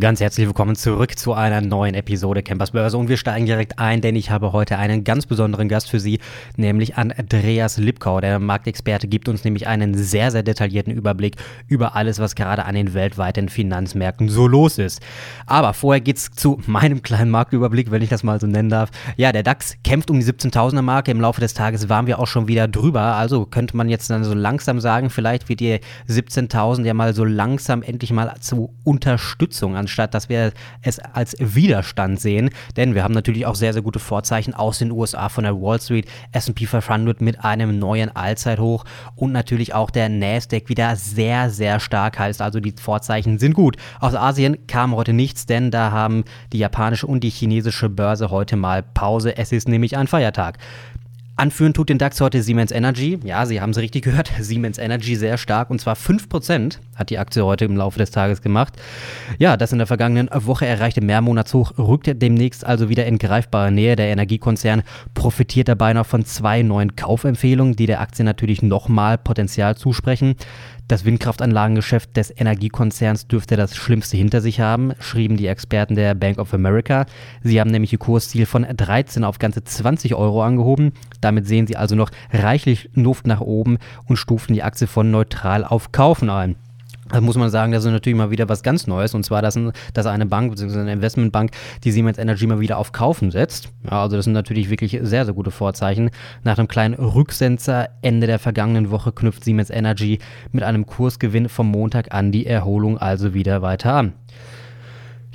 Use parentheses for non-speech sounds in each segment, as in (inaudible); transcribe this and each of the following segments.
Ganz herzlich willkommen zurück zu einer neuen Episode Campers Börse und wir steigen direkt ein, denn ich habe heute einen ganz besonderen Gast für Sie, nämlich Andreas Lipkau. Der Marktexperte gibt uns nämlich einen sehr, sehr detaillierten Überblick über alles, was gerade an den weltweiten Finanzmärkten so los ist. Aber vorher geht's zu meinem kleinen Marktüberblick, wenn ich das mal so nennen darf. Ja, der DAX kämpft um die 17.000er Marke. Im Laufe des Tages waren wir auch schon wieder drüber. Also könnte man jetzt dann so langsam sagen, vielleicht wird die 17.000 ja mal so langsam endlich mal zu Unterstützung anstatt dass wir es als Widerstand sehen. Denn wir haben natürlich auch sehr, sehr gute Vorzeichen aus den USA von der Wall Street, SP 500 mit einem neuen Allzeithoch und natürlich auch der Nasdaq wieder sehr, sehr stark heißt. Also die Vorzeichen sind gut. Aus Asien kam heute nichts, denn da haben die japanische und die chinesische Börse heute mal Pause. Es ist nämlich ein Feiertag. Anführen tut den DAX heute Siemens Energy. Ja, Sie haben es richtig gehört. (laughs) Siemens Energy sehr stark und zwar 5% hat die Aktie heute im Laufe des Tages gemacht. Ja, das in der vergangenen Woche erreichte Mehrmonatshoch rückt demnächst also wieder in greifbare Nähe. Der Energiekonzern profitiert dabei noch von zwei neuen Kaufempfehlungen, die der Aktie natürlich nochmal Potenzial zusprechen. Das Windkraftanlagengeschäft des Energiekonzerns dürfte das Schlimmste hinter sich haben, schrieben die Experten der Bank of America. Sie haben nämlich ihr Kursziel von 13 auf ganze 20 Euro angehoben. Damit sehen sie also noch reichlich Luft nach oben und stufen die Aktie von neutral auf Kaufen ein. Da muss man sagen, das ist natürlich mal wieder was ganz Neues. Und zwar, dass, dass eine Bank bzw. eine Investmentbank die Siemens Energy mal wieder auf Kaufen setzt. Ja, also das sind natürlich wirklich sehr, sehr gute Vorzeichen. Nach einem kleinen Rücksensor Ende der vergangenen Woche knüpft Siemens Energy mit einem Kursgewinn vom Montag an die Erholung also wieder weiter an.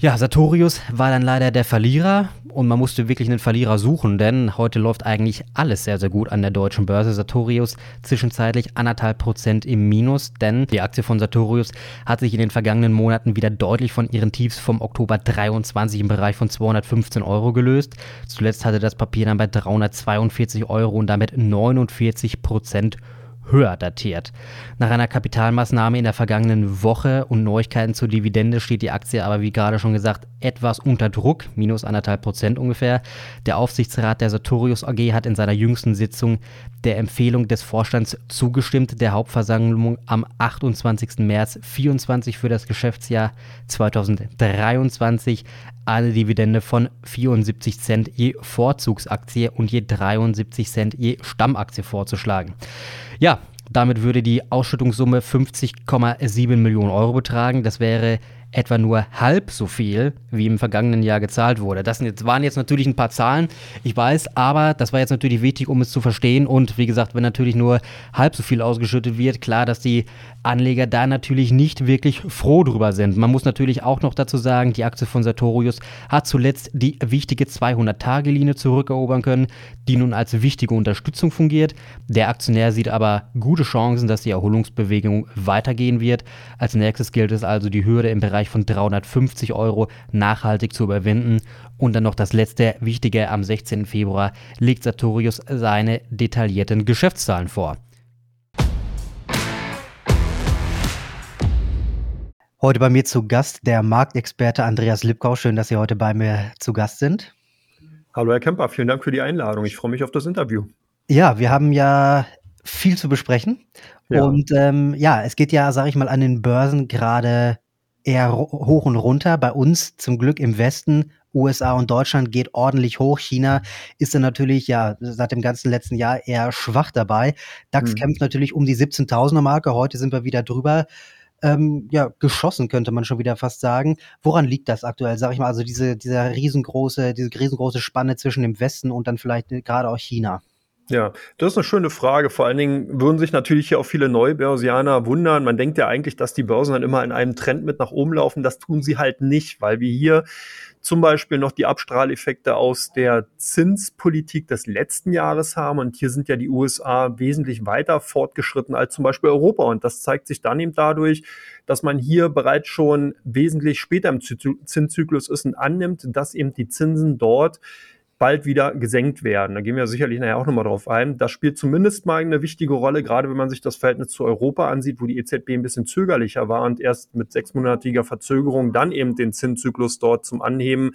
Ja, Sartorius war dann leider der Verlierer und man musste wirklich einen Verlierer suchen, denn heute läuft eigentlich alles sehr, sehr gut an der deutschen Börse. Sartorius zwischenzeitlich anderthalb Prozent im Minus, denn die Aktie von Sartorius hat sich in den vergangenen Monaten wieder deutlich von ihren Tiefs vom Oktober 23 im Bereich von 215 Euro gelöst. Zuletzt hatte das Papier dann bei 342 Euro und damit 49 Prozent höher datiert. Nach einer Kapitalmaßnahme in der vergangenen Woche und Neuigkeiten zur Dividende steht die Aktie aber, wie gerade schon gesagt, etwas unter Druck, minus anderthalb Prozent ungefähr. Der Aufsichtsrat der Sartorius AG hat in seiner jüngsten Sitzung der Empfehlung des Vorstands zugestimmt, der Hauptversammlung am 28. März 2024 für das Geschäftsjahr 2023 eine Dividende von 74 Cent je Vorzugsaktie und je 73 Cent je Stammaktie vorzuschlagen. Ja, damit würde die Ausschüttungssumme 50,7 Millionen Euro betragen. Das wäre etwa nur halb so viel, wie im vergangenen Jahr gezahlt wurde. Das waren jetzt natürlich ein paar Zahlen, ich weiß, aber das war jetzt natürlich wichtig, um es zu verstehen. Und wie gesagt, wenn natürlich nur halb so viel ausgeschüttet wird, klar, dass die Anleger da natürlich nicht wirklich froh drüber sind. Man muss natürlich auch noch dazu sagen, die Aktie von Sartorius hat zuletzt die wichtige 200-Tage-Linie zurückerobern können, die nun als wichtige Unterstützung fungiert. Der Aktionär sieht aber gute Chancen, dass die Erholungsbewegung weitergehen wird. Als nächstes gilt es also, die Hürde im Bereich Bereich von 350 Euro nachhaltig zu überwinden. Und dann noch das letzte Wichtige, am 16. Februar legt Sartorius seine detaillierten Geschäftszahlen vor. Heute bei mir zu Gast der Marktexperte Andreas Lipkau. Schön, dass Sie heute bei mir zu Gast sind. Hallo Herr Kemper, vielen Dank für die Einladung. Ich freue mich auf das Interview. Ja, wir haben ja viel zu besprechen. Ja. Und ähm, ja, es geht ja, sage ich mal, an den Börsen gerade eher hoch und runter. Bei uns zum Glück im Westen, USA und Deutschland geht ordentlich hoch. China ist dann natürlich ja seit dem ganzen letzten Jahr eher schwach dabei. DAX mhm. kämpft natürlich um die 17.000er Marke. Heute sind wir wieder drüber. Ähm, ja, geschossen, könnte man schon wieder fast sagen. Woran liegt das aktuell, sag ich mal, also diese, dieser riesengroße, diese riesengroße Spanne zwischen dem Westen und dann vielleicht gerade auch China? Ja, das ist eine schöne Frage. Vor allen Dingen würden sich natürlich hier auch viele Neubörsianer wundern. Man denkt ja eigentlich, dass die Börsen dann immer in einem Trend mit nach oben laufen. Das tun sie halt nicht, weil wir hier zum Beispiel noch die Abstrahleffekte aus der Zinspolitik des letzten Jahres haben. Und hier sind ja die USA wesentlich weiter fortgeschritten als zum Beispiel Europa. Und das zeigt sich dann eben dadurch, dass man hier bereits schon wesentlich später im Zinszyklus ist und annimmt, dass eben die Zinsen dort bald wieder gesenkt werden. Da gehen wir sicherlich nachher auch nochmal drauf ein. Das spielt zumindest mal eine wichtige Rolle, gerade wenn man sich das Verhältnis zu Europa ansieht, wo die EZB ein bisschen zögerlicher war und erst mit sechsmonatiger Verzögerung dann eben den Zinszyklus dort zum Anheben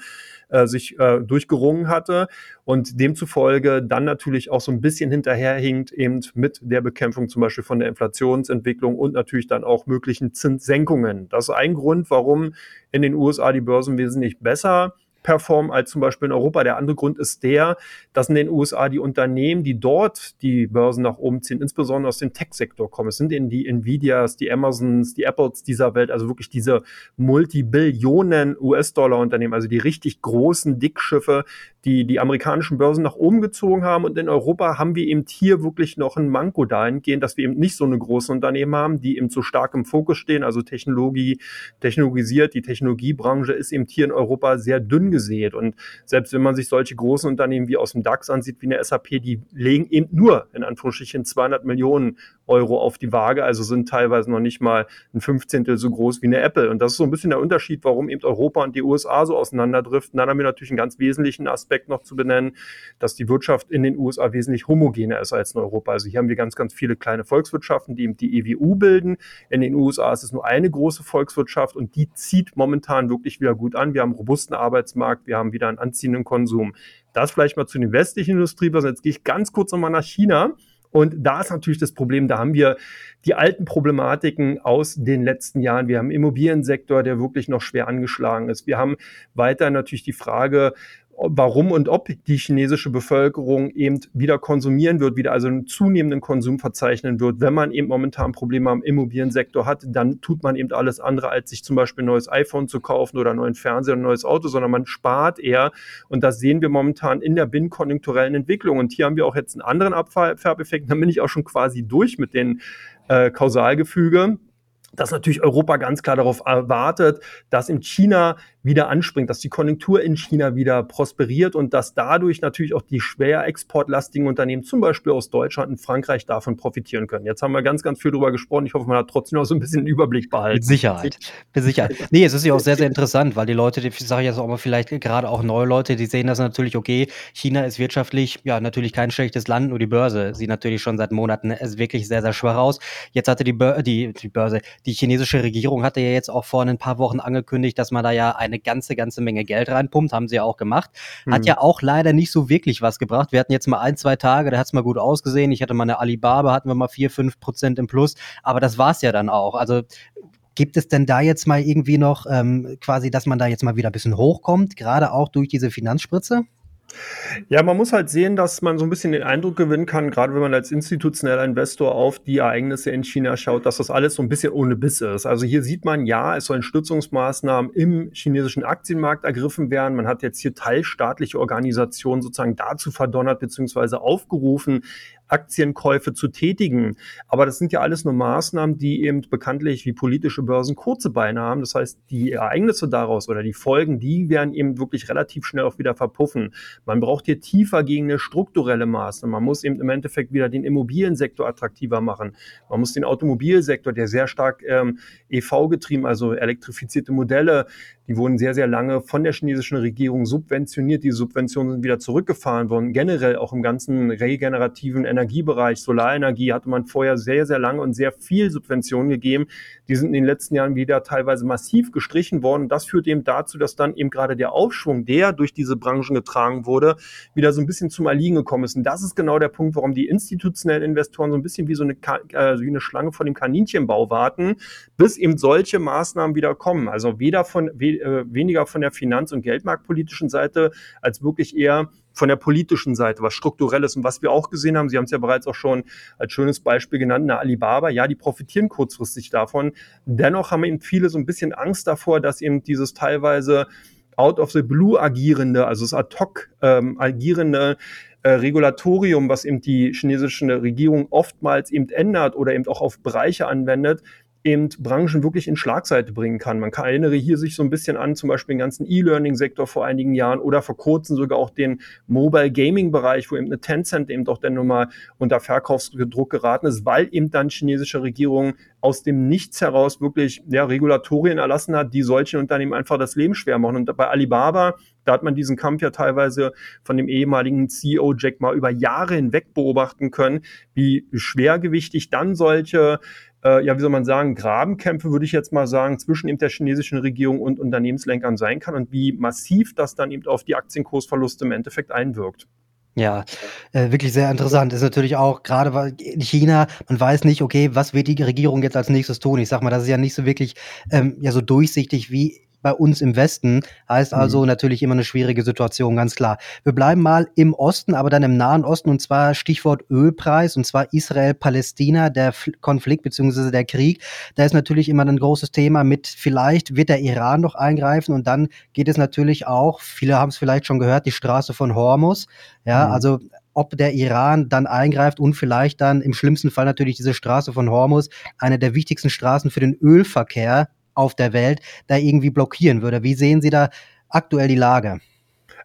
äh, sich äh, durchgerungen hatte und demzufolge dann natürlich auch so ein bisschen hinterherhinkt eben mit der Bekämpfung zum Beispiel von der Inflationsentwicklung und natürlich dann auch möglichen Zinssenkungen. Das ist ein Grund, warum in den USA die Börsen wesentlich besser performen als zum Beispiel in Europa. Der andere Grund ist der, dass in den USA die Unternehmen, die dort die Börsen nach oben ziehen, insbesondere aus dem Tech-Sektor kommen. Es sind eben die Nvidias, die Amazons, die Apples dieser Welt, also wirklich diese Multibillionen US-Dollar-Unternehmen, also die richtig großen Dickschiffe, die die amerikanischen Börsen nach oben gezogen haben. Und in Europa haben wir eben hier wirklich noch ein Manko dahingehend, dass wir eben nicht so eine großen Unternehmen haben, die eben so stark im Fokus stehen, also Technologie, technologisiert. Die Technologiebranche ist eben hier in Europa sehr dünn gesät. Und selbst wenn man sich solche großen Unternehmen wie aus dem DAX ansieht, wie eine SAP, die legen eben nur in Anführungsstrichen 200 Millionen Euro auf die Waage, also sind teilweise noch nicht mal ein Fünfzehntel so groß wie eine Apple. Und das ist so ein bisschen der Unterschied, warum eben Europa und die USA so auseinanderdriften. Dann haben wir natürlich einen ganz wesentlichen Aspekt noch zu benennen, dass die Wirtschaft in den USA wesentlich homogener ist als in Europa. Also hier haben wir ganz, ganz viele kleine Volkswirtschaften, die eben die EWU bilden. In den USA ist es nur eine große Volkswirtschaft und die zieht momentan wirklich wieder gut an. Wir haben einen robusten Arbeitsmarkt, wir haben wieder einen anziehenden Konsum. Das vielleicht mal zu den westlichen Industriebörsen. Jetzt gehe ich ganz kurz nochmal nach China. Und da ist natürlich das Problem, da haben wir die alten Problematiken aus den letzten Jahren. Wir haben Immobiliensektor, der wirklich noch schwer angeschlagen ist. Wir haben weiter natürlich die Frage, warum und ob die chinesische Bevölkerung eben wieder konsumieren wird, wieder also einen zunehmenden Konsum verzeichnen wird. Wenn man eben momentan Probleme am Immobiliensektor hat, dann tut man eben alles andere, als sich zum Beispiel ein neues iPhone zu kaufen oder einen neuen Fernseher, ein neues Auto, sondern man spart eher. Und das sehen wir momentan in der binnenkonjunkturellen Entwicklung. Und hier haben wir auch jetzt einen anderen Abfärbeffekt. Da bin ich auch schon quasi durch mit den äh, Kausalgefüge dass natürlich Europa ganz klar darauf erwartet, dass in China wieder anspringt, dass die Konjunktur in China wieder prosperiert und dass dadurch natürlich auch die schwer exportlastigen Unternehmen, zum Beispiel aus Deutschland und Frankreich, davon profitieren können. Jetzt haben wir ganz, ganz viel darüber gesprochen. Ich hoffe, man hat trotzdem noch so ein bisschen einen Überblick behalten. Mit Sicherheit. Mit Sicherheit. Nee, es ist ja auch sehr, sehr interessant, weil die Leute, die sage ich jetzt auch mal vielleicht gerade auch neue Leute, die sehen das natürlich, okay, China ist wirtschaftlich, ja, natürlich kein schlechtes Land, nur die Börse sieht natürlich schon seit Monaten es wirklich sehr, sehr schwach aus. Jetzt hatte die, Bör die, die Börse, die chinesische Regierung hatte ja jetzt auch vor ein paar Wochen angekündigt, dass man da ja eine ganze, ganze Menge Geld reinpumpt, haben sie ja auch gemacht. Hat mhm. ja auch leider nicht so wirklich was gebracht. Wir hatten jetzt mal ein, zwei Tage, da hat es mal gut ausgesehen. Ich hatte mal eine Alibaba, hatten wir mal vier, fünf Prozent im Plus, aber das war es ja dann auch. Also Gibt es denn da jetzt mal irgendwie noch ähm, quasi, dass man da jetzt mal wieder ein bisschen hochkommt, gerade auch durch diese Finanzspritze? Ja, man muss halt sehen, dass man so ein bisschen den Eindruck gewinnen kann, gerade wenn man als institutioneller Investor auf die Ereignisse in China schaut, dass das alles so ein bisschen ohne Biss ist. Also hier sieht man, ja, es sollen Stützungsmaßnahmen im chinesischen Aktienmarkt ergriffen werden. Man hat jetzt hier teilstaatliche Organisationen sozusagen dazu verdonnert bzw. aufgerufen, Aktienkäufe zu tätigen. Aber das sind ja alles nur Maßnahmen, die eben bekanntlich wie politische Börsen kurze Beine haben. Das heißt, die Ereignisse daraus oder die Folgen, die werden eben wirklich relativ schnell auch wieder verpuffen. Man braucht hier tiefer gegen eine strukturelle Maßnahme. Man muss eben im Endeffekt wieder den Immobiliensektor attraktiver machen. Man muss den Automobilsektor, der sehr stark ähm, EV getrieben, also elektrifizierte Modelle, die wurden sehr, sehr lange von der chinesischen Regierung subventioniert. Die Subventionen sind wieder zurückgefahren worden. Generell auch im ganzen regenerativen Energiebereich, Solarenergie hatte man vorher sehr, sehr lange und sehr viel Subventionen gegeben. Die sind in den letzten Jahren wieder teilweise massiv gestrichen worden. Das führt eben dazu, dass dann eben gerade der Aufschwung, der durch diese Branchen getragen wurde, wieder so ein bisschen zum Erliegen gekommen ist. Und das ist genau der Punkt, warum die institutionellen Investoren so ein bisschen wie so eine, äh, wie eine Schlange vor dem Kaninchenbau warten, bis eben solche Maßnahmen wieder kommen. Also weder von, äh, weniger von der finanz- und geldmarktpolitischen Seite als wirklich eher von der politischen Seite, was strukturelles und was wir auch gesehen haben, Sie haben es ja bereits auch schon als schönes Beispiel genannt, eine Alibaba, ja, die profitieren kurzfristig davon. Dennoch haben eben viele so ein bisschen Angst davor, dass eben dieses teilweise out of the blue agierende, also das ad hoc ähm, agierende äh, Regulatorium, was eben die chinesische Regierung oftmals eben ändert oder eben auch auf Bereiche anwendet, eben Branchen wirklich in Schlagseite bringen kann. Man kann, erinnere hier sich so ein bisschen an zum Beispiel den ganzen E-Learning-Sektor vor einigen Jahren oder vor kurzem sogar auch den Mobile Gaming-Bereich, wo eben eine Tencent eben doch dann nochmal unter Verkaufsdruck geraten ist, weil eben dann chinesische Regierungen aus dem Nichts heraus wirklich ja, Regulatorien erlassen hat, die solchen Unternehmen einfach das Leben schwer machen. Und bei Alibaba, da hat man diesen Kampf ja teilweise von dem ehemaligen CEO Jack Ma über Jahre hinweg beobachten können, wie schwergewichtig dann solche äh, ja, wie soll man sagen, Grabenkämpfe, würde ich jetzt mal sagen, zwischen eben der chinesischen Regierung und Unternehmenslenkern sein kann und wie massiv das dann eben auf die Aktienkursverluste im Endeffekt einwirkt. Ja, äh, wirklich sehr interessant. Ist natürlich auch gerade in China, man weiß nicht, okay, was wird die Regierung jetzt als nächstes tun? Ich sag mal, das ist ja nicht so wirklich ähm, ja so durchsichtig wie bei uns im Westen. Heißt mhm. also mhm. natürlich immer eine schwierige Situation, ganz klar. Wir bleiben mal im Osten, aber dann im Nahen Osten und zwar Stichwort Ölpreis und zwar Israel-Palästina, der Konflikt beziehungsweise der Krieg. Da ist natürlich immer ein großes Thema mit, vielleicht wird der Iran noch eingreifen und dann geht es natürlich auch, viele haben es vielleicht schon gehört, die Straße von Hormus. Ja, mhm. also ob der Iran dann eingreift und vielleicht dann im schlimmsten Fall natürlich diese Straße von Hormus, eine der wichtigsten Straßen für den Ölverkehr auf der Welt da irgendwie blockieren würde. Wie sehen Sie da aktuell die Lage?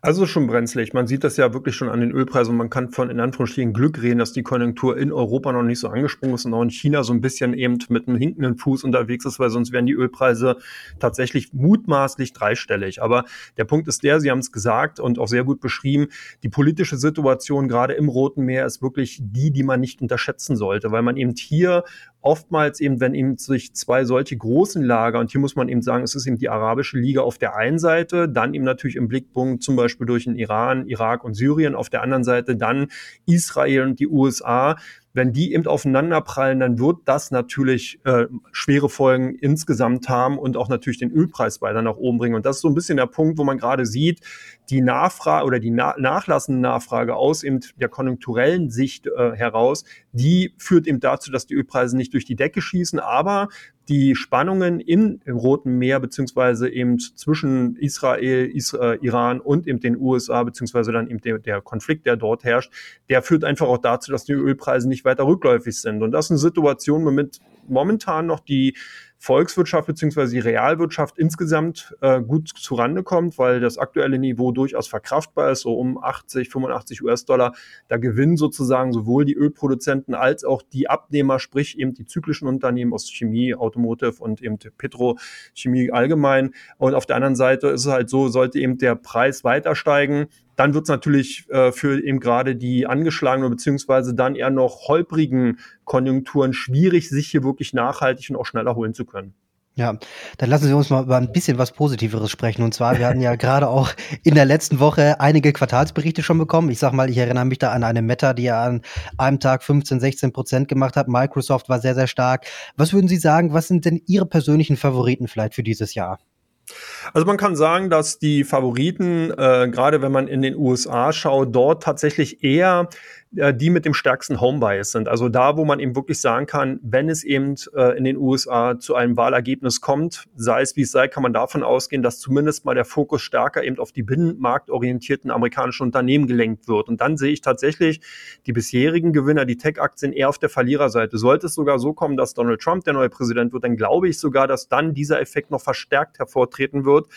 Also schon brenzlig. Man sieht das ja wirklich schon an den Ölpreisen. Man kann von in Anführungsstrichen Glück reden, dass die Konjunktur in Europa noch nicht so angesprungen ist und auch in China so ein bisschen eben mit einem hinkenden Fuß unterwegs ist, weil sonst wären die Ölpreise tatsächlich mutmaßlich dreistellig. Aber der Punkt ist der, Sie haben es gesagt und auch sehr gut beschrieben, die politische Situation gerade im Roten Meer ist wirklich die, die man nicht unterschätzen sollte, weil man eben hier oftmals eben, wenn eben sich zwei solche großen Lager, und hier muss man eben sagen, es ist eben die Arabische Liga auf der einen Seite, dann eben natürlich im Blickpunkt zum Beispiel durch den Iran, Irak und Syrien, auf der anderen Seite dann Israel und die USA, wenn die eben aufeinanderprallen, dann wird das natürlich äh, schwere Folgen insgesamt haben und auch natürlich den Ölpreis weiter nach oben bringen. Und das ist so ein bisschen der Punkt, wo man gerade sieht, die Nachfrage oder die na nachlassende Nachfrage aus eben der konjunkturellen Sicht äh, heraus, die führt eben dazu, dass die Ölpreise nicht durch die Decke schießen, aber die Spannungen im, im Roten Meer beziehungsweise eben zwischen Israel, Isra Iran und eben den USA beziehungsweise dann eben der, der Konflikt, der dort herrscht, der führt einfach auch dazu, dass die Ölpreise nicht weiter rückläufig sind. Und das ist eine Situation, womit momentan noch die Volkswirtschaft beziehungsweise die Realwirtschaft insgesamt äh, gut zurande kommt, weil das aktuelle Niveau durchaus verkraftbar ist, so um 80, 85 US-Dollar. Da gewinnen sozusagen sowohl die Ölproduzenten als auch die Abnehmer, sprich eben die zyklischen Unternehmen aus Chemie, Automotive und eben Petrochemie allgemein. Und auf der anderen Seite ist es halt so, sollte eben der Preis weiter steigen, dann wird es natürlich äh, für eben gerade die angeschlagenen beziehungsweise dann eher noch holprigen Konjunkturen schwierig, sich hier wirklich nachhaltig und auch schneller holen zu können. Ja, dann lassen Sie uns mal über ein bisschen was Positiveres sprechen. Und zwar, wir hatten ja (laughs) gerade auch in der letzten Woche einige Quartalsberichte schon bekommen. Ich sag mal, ich erinnere mich da an eine Meta, die ja an einem Tag 15, 16 Prozent gemacht hat. Microsoft war sehr, sehr stark. Was würden Sie sagen, was sind denn Ihre persönlichen Favoriten vielleicht für dieses Jahr? Also man kann sagen, dass die Favoriten, äh, gerade wenn man in den USA schaut, dort tatsächlich eher äh, die mit dem stärksten Home-Bias sind. Also da, wo man eben wirklich sagen kann, wenn es eben äh, in den USA zu einem Wahlergebnis kommt, sei es wie es sei, kann man davon ausgehen, dass zumindest mal der Fokus stärker eben auf die binnenmarktorientierten amerikanischen Unternehmen gelenkt wird. Und dann sehe ich tatsächlich die bisherigen Gewinner, die Tech-Aktien eher auf der Verliererseite. Sollte es sogar so kommen, dass Donald Trump der neue Präsident wird, dann glaube ich sogar, dass dann dieser Effekt noch verstärkt hervortreten wird,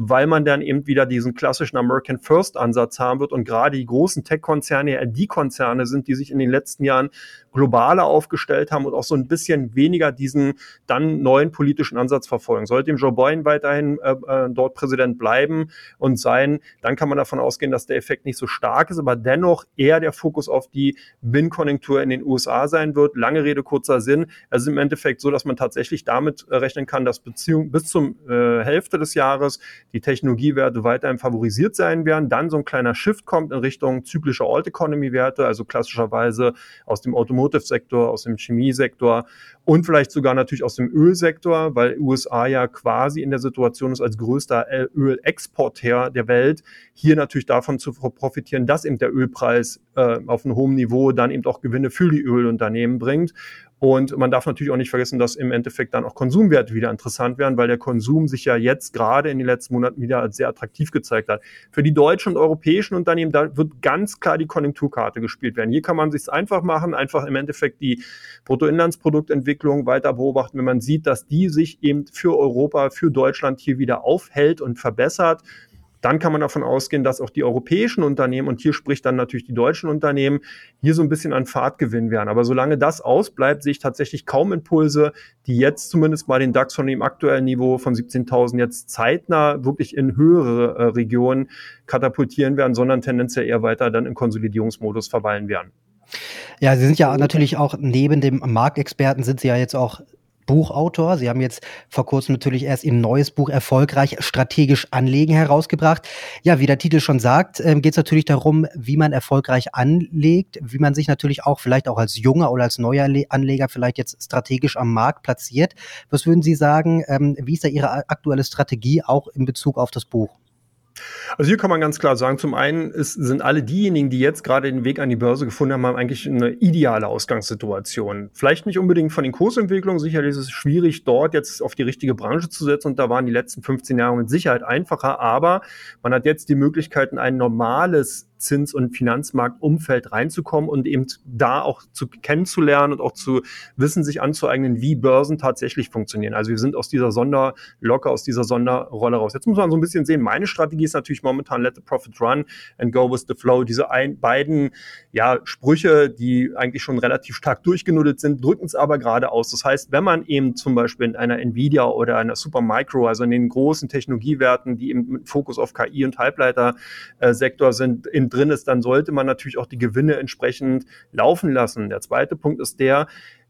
weil man dann eben wieder diesen klassischen American First Ansatz haben wird und gerade die großen Tech-Konzerne, ja die Konzerne, sind, die sich in den letzten Jahren globaler aufgestellt haben und auch so ein bisschen weniger diesen dann neuen politischen Ansatz verfolgen. Sollte Joe Biden weiterhin äh, äh, dort Präsident bleiben und sein, dann kann man davon ausgehen, dass der Effekt nicht so stark ist, aber dennoch eher der Fokus auf die Binnenkonjunktur in den USA sein wird. Lange Rede, kurzer Sinn. Es ist im Endeffekt so, dass man tatsächlich damit äh, rechnen kann, dass Beziehung bis zum äh, Hälfte des Jahres die Technologiewerte weiterhin favorisiert sein werden. Dann so ein kleiner Shift kommt in Richtung zyklischer Alt Economy Werte, also klassischerweise aus dem Automotive-Sektor, aus dem Chemiesektor und vielleicht sogar natürlich aus dem Ölsektor, weil USA ja quasi in der Situation ist, als größter Ölexporteur der Welt, hier natürlich davon zu profitieren, dass eben der Ölpreis äh, auf einem hohen Niveau dann eben auch Gewinne für die Ölunternehmen bringt. Und man darf natürlich auch nicht vergessen, dass im Endeffekt dann auch Konsumwerte wieder interessant werden, weil der Konsum sich ja jetzt gerade in den letzten Monaten wieder als sehr attraktiv gezeigt hat. Für die deutschen und europäischen Unternehmen, da wird ganz klar die Konjunkturkarte gespielt werden. Hier kann man sich einfach machen, einfach im Endeffekt die Bruttoinlandsproduktentwicklung weiter beobachten, wenn man sieht, dass die sich eben für Europa, für Deutschland hier wieder aufhält und verbessert dann kann man davon ausgehen, dass auch die europäischen Unternehmen, und hier spricht dann natürlich die deutschen Unternehmen, hier so ein bisschen an Fahrt gewinnen werden. Aber solange das ausbleibt, sehe ich tatsächlich kaum Impulse, die jetzt zumindest bei den DAX von dem aktuellen Niveau von 17.000 jetzt zeitnah wirklich in höhere äh, Regionen katapultieren werden, sondern tendenziell eher weiter dann in Konsolidierungsmodus verweilen werden. Ja, Sie sind ja natürlich auch neben dem Marktexperten sind Sie ja jetzt auch Buchautor. Sie haben jetzt vor kurzem natürlich erst Ihr neues Buch Erfolgreich strategisch anlegen herausgebracht. Ja, wie der Titel schon sagt, äh, geht es natürlich darum, wie man erfolgreich anlegt, wie man sich natürlich auch vielleicht auch als junger oder als neuer Anleger vielleicht jetzt strategisch am Markt platziert. Was würden Sie sagen, ähm, wie ist da Ihre aktuelle Strategie auch in Bezug auf das Buch? Also hier kann man ganz klar sagen, zum einen ist, sind alle diejenigen, die jetzt gerade den Weg an die Börse gefunden haben, haben eigentlich eine ideale Ausgangssituation. Vielleicht nicht unbedingt von den Kursentwicklungen, sicherlich ist es schwierig, dort jetzt auf die richtige Branche zu setzen und da waren die letzten 15 Jahre mit Sicherheit einfacher, aber man hat jetzt die Möglichkeiten, ein normales Zins- und Finanzmarktumfeld reinzukommen und eben da auch zu kennenzulernen und auch zu wissen, sich anzueignen, wie Börsen tatsächlich funktionieren. Also wir sind aus dieser Sonderlocke, aus dieser Sonderrolle raus. Jetzt muss man so ein bisschen sehen, meine Strategie ist natürlich momentan let the profit run and go with the flow. Diese ein, beiden ja, Sprüche, die eigentlich schon relativ stark durchgenuddelt sind, drücken es aber gerade aus. Das heißt, wenn man eben zum Beispiel in einer Nvidia oder einer Supermicro, also in den großen Technologiewerten, die eben mit Fokus auf KI und Halbleitersektor sind, in drin ist, dann sollte man natürlich auch die Gewinne entsprechend laufen lassen. Der zweite Punkt ist der,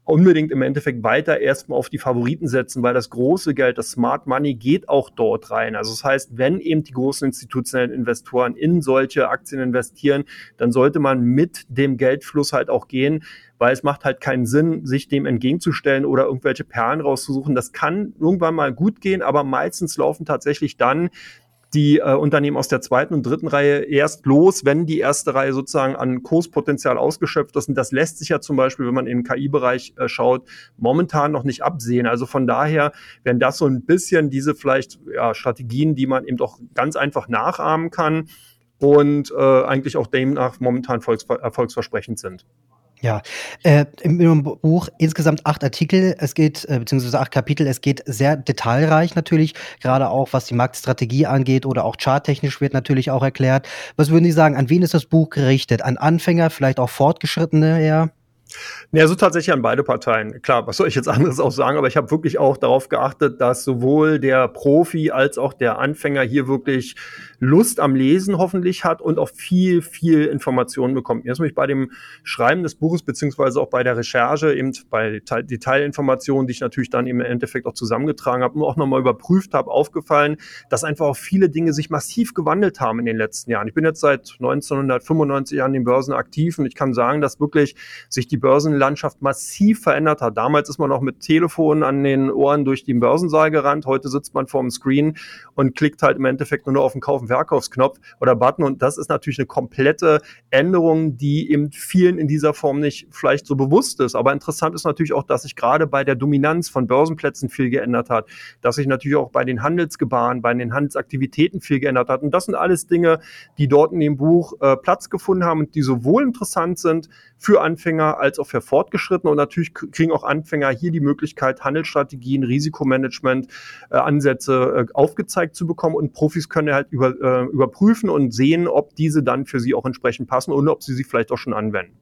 unbedingt im Endeffekt weiter erstmal auf die Favoriten setzen, weil das große Geld, das Smart Money geht auch dort rein. Also das heißt, wenn eben die großen institutionellen Investoren in solche Aktien investieren, dann sollte man mit dem Geldfluss halt auch gehen, weil es macht halt keinen Sinn, sich dem entgegenzustellen oder irgendwelche Perlen rauszusuchen. Das kann irgendwann mal gut gehen, aber meistens laufen tatsächlich dann die äh, Unternehmen aus der zweiten und dritten Reihe erst los, wenn die erste Reihe sozusagen an Kurspotenzial ausgeschöpft ist. Und das lässt sich ja zum Beispiel, wenn man den KI-Bereich äh, schaut, momentan noch nicht absehen. Also von daher wären das so ein bisschen diese vielleicht ja, Strategien, die man eben doch ganz einfach nachahmen kann und äh, eigentlich auch demnach momentan erfolgsversprechend sind. Ja, äh, im, Buch insgesamt acht Artikel, es geht, äh, beziehungsweise acht Kapitel, es geht sehr detailreich natürlich, gerade auch was die Marktstrategie angeht oder auch charttechnisch wird natürlich auch erklärt. Was würden Sie sagen, an wen ist das Buch gerichtet? An Anfänger, vielleicht auch Fortgeschrittene eher? Ja, so tatsächlich an beide Parteien. Klar, was soll ich jetzt (laughs) anderes auch sagen, aber ich habe wirklich auch darauf geachtet, dass sowohl der Profi als auch der Anfänger hier wirklich Lust am Lesen hoffentlich hat und auch viel, viel Informationen bekommt. Mir ist nämlich bei dem Schreiben des Buches beziehungsweise auch bei der Recherche eben bei Detailinformationen, die ich natürlich dann im Endeffekt auch zusammengetragen habe und auch nochmal überprüft habe, aufgefallen, dass einfach auch viele Dinge sich massiv gewandelt haben in den letzten Jahren. Ich bin jetzt seit 1995 an den Börsen aktiv und ich kann sagen, dass wirklich sich die Börsenlandschaft massiv verändert hat. Damals ist man noch mit Telefon an den Ohren durch den Börsensaal gerannt. Heute sitzt man vor dem Screen und klickt halt im Endeffekt nur noch auf den Kauf- und Verkaufsknopf oder Button. Und das ist natürlich eine komplette Änderung, die eben vielen in dieser Form nicht vielleicht so bewusst ist. Aber interessant ist natürlich auch, dass sich gerade bei der Dominanz von Börsenplätzen viel geändert hat, dass sich natürlich auch bei den Handelsgebaren, bei den Handelsaktivitäten viel geändert hat. Und das sind alles Dinge, die dort in dem Buch äh, Platz gefunden haben und die sowohl interessant sind für Anfänger als auch für Fortgeschrittene. Und natürlich kriegen auch Anfänger hier die Möglichkeit, Handelsstrategien, Risikomanagement, äh, Ansätze äh, aufgezeigt zu bekommen. Und Profis können halt über, äh, überprüfen und sehen, ob diese dann für sie auch entsprechend passen und ob sie sie vielleicht auch schon anwenden.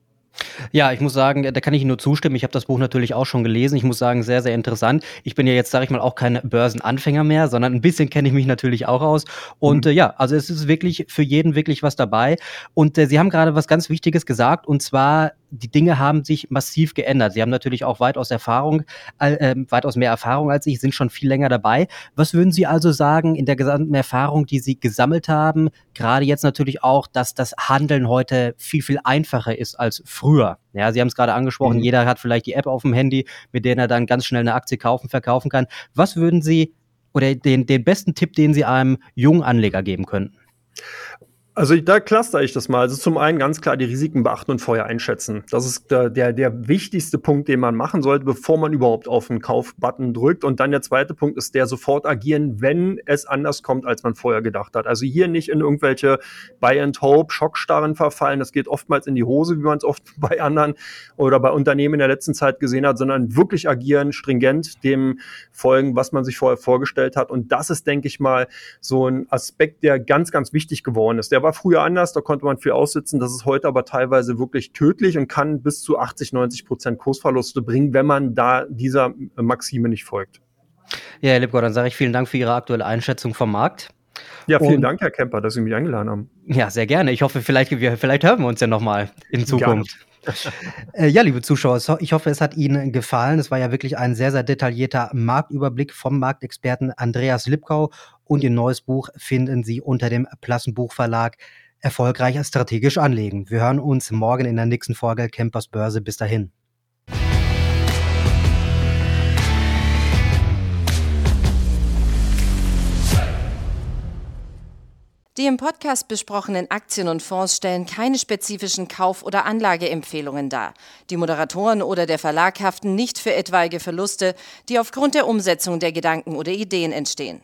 Ja, ich muss sagen, da kann ich Ihnen nur zustimmen. Ich habe das Buch natürlich auch schon gelesen. Ich muss sagen, sehr, sehr interessant. Ich bin ja jetzt, sage ich mal, auch kein Börsenanfänger mehr, sondern ein bisschen kenne ich mich natürlich auch aus. Und mhm. äh, ja, also es ist wirklich für jeden wirklich was dabei. Und äh, Sie haben gerade was ganz Wichtiges gesagt, und zwar die Dinge haben sich massiv geändert. Sie haben natürlich auch weitaus Erfahrung, äh, weitaus mehr Erfahrung als ich, sind schon viel länger dabei. Was würden Sie also sagen in der gesamten Erfahrung, die Sie gesammelt haben, gerade jetzt natürlich auch, dass das Handeln heute viel, viel einfacher ist als früher? Ja, Sie haben es gerade angesprochen, mhm. jeder hat vielleicht die App auf dem Handy, mit der er dann ganz schnell eine Aktie kaufen, verkaufen kann. Was würden Sie oder den, den besten Tipp, den Sie einem jungen Anleger geben könnten? Also da cluster ich das mal. Also zum einen ganz klar die Risiken beachten und vorher einschätzen. Das ist der, der, der wichtigste Punkt, den man machen sollte, bevor man überhaupt auf den Kaufbutton drückt. Und dann der zweite Punkt ist der sofort agieren, wenn es anders kommt, als man vorher gedacht hat. Also hier nicht in irgendwelche Buy and Hope, Schockstarren verfallen. Das geht oftmals in die Hose, wie man es oft (laughs) bei anderen oder bei Unternehmen in der letzten Zeit gesehen hat, sondern wirklich agieren, stringent dem folgen, was man sich vorher vorgestellt hat. Und das ist, denke ich mal, so ein Aspekt, der ganz, ganz wichtig geworden ist. Der war früher anders, da konnte man viel aussitzen. Das ist heute aber teilweise wirklich tödlich und kann bis zu 80, 90 Prozent Kursverluste bringen, wenn man da dieser Maxime nicht folgt. Ja, Herr Lipko, dann sage ich vielen Dank für Ihre aktuelle Einschätzung vom Markt. Ja, vielen und, Dank, Herr Kemper, dass Sie mich eingeladen haben. Ja, sehr gerne. Ich hoffe, vielleicht, vielleicht hören wir uns ja nochmal in Zukunft. äh, ja, liebe Zuschauer, ich hoffe, es hat Ihnen gefallen. Es war ja wirklich ein sehr, sehr detaillierter Marktüberblick vom Marktexperten Andreas Lipkau und Ihr neues Buch finden Sie unter dem Plassenbuchverlag Erfolgreich strategisch anlegen. Wir hören uns morgen in der nächsten Folge Campers Börse. Bis dahin. Die im Podcast besprochenen Aktien und Fonds stellen keine spezifischen Kauf- oder Anlageempfehlungen dar. Die Moderatoren oder der Verlag haften nicht für etwaige Verluste, die aufgrund der Umsetzung der Gedanken oder Ideen entstehen.